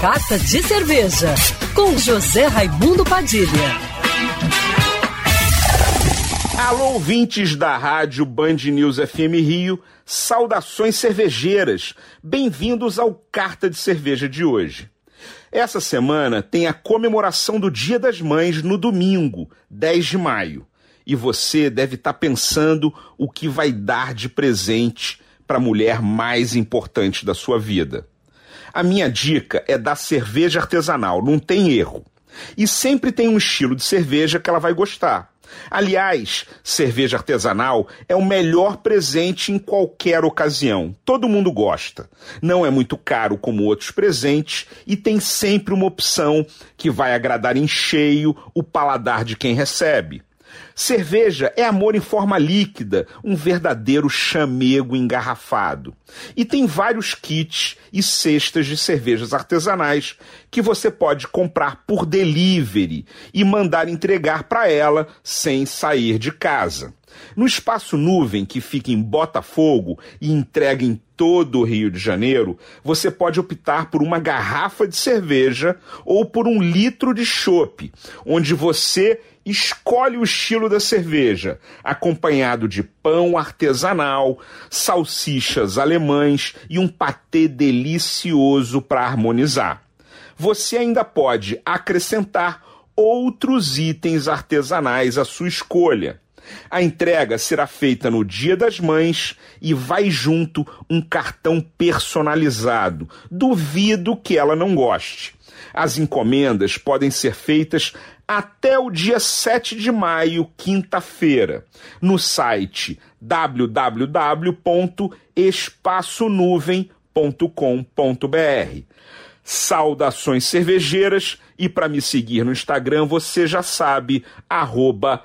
Carta de Cerveja, com José Raimundo Padilha. Alô, ouvintes da rádio Band News FM Rio, saudações cervejeiras. Bem-vindos ao Carta de Cerveja de hoje. Essa semana tem a comemoração do Dia das Mães no domingo, 10 de maio. E você deve estar pensando o que vai dar de presente para a mulher mais importante da sua vida. A minha dica é da cerveja artesanal, não tem erro. E sempre tem um estilo de cerveja que ela vai gostar. Aliás, cerveja artesanal é o melhor presente em qualquer ocasião. Todo mundo gosta. Não é muito caro como outros presentes e tem sempre uma opção que vai agradar em cheio o paladar de quem recebe. Cerveja é amor em forma líquida, um verdadeiro chamego engarrafado. E tem vários kits e cestas de cervejas artesanais que você pode comprar por delivery e mandar entregar para ela sem sair de casa. No espaço nuvem que fica em Botafogo e entrega em todo o Rio de Janeiro, você pode optar por uma garrafa de cerveja ou por um litro de chopp, onde você escolhe o estilo da cerveja, acompanhado de pão artesanal, salsichas alemães e um patê delicioso para harmonizar. Você ainda pode acrescentar outros itens artesanais à sua escolha. A entrega será feita no Dia das Mães e vai junto um cartão personalizado. Duvido que ela não goste. As encomendas podem ser feitas até o dia 7 de maio, quinta-feira, no site www.espaçonuvem.com.br. Saudações cervejeiras e para me seguir no Instagram você já sabe, arroba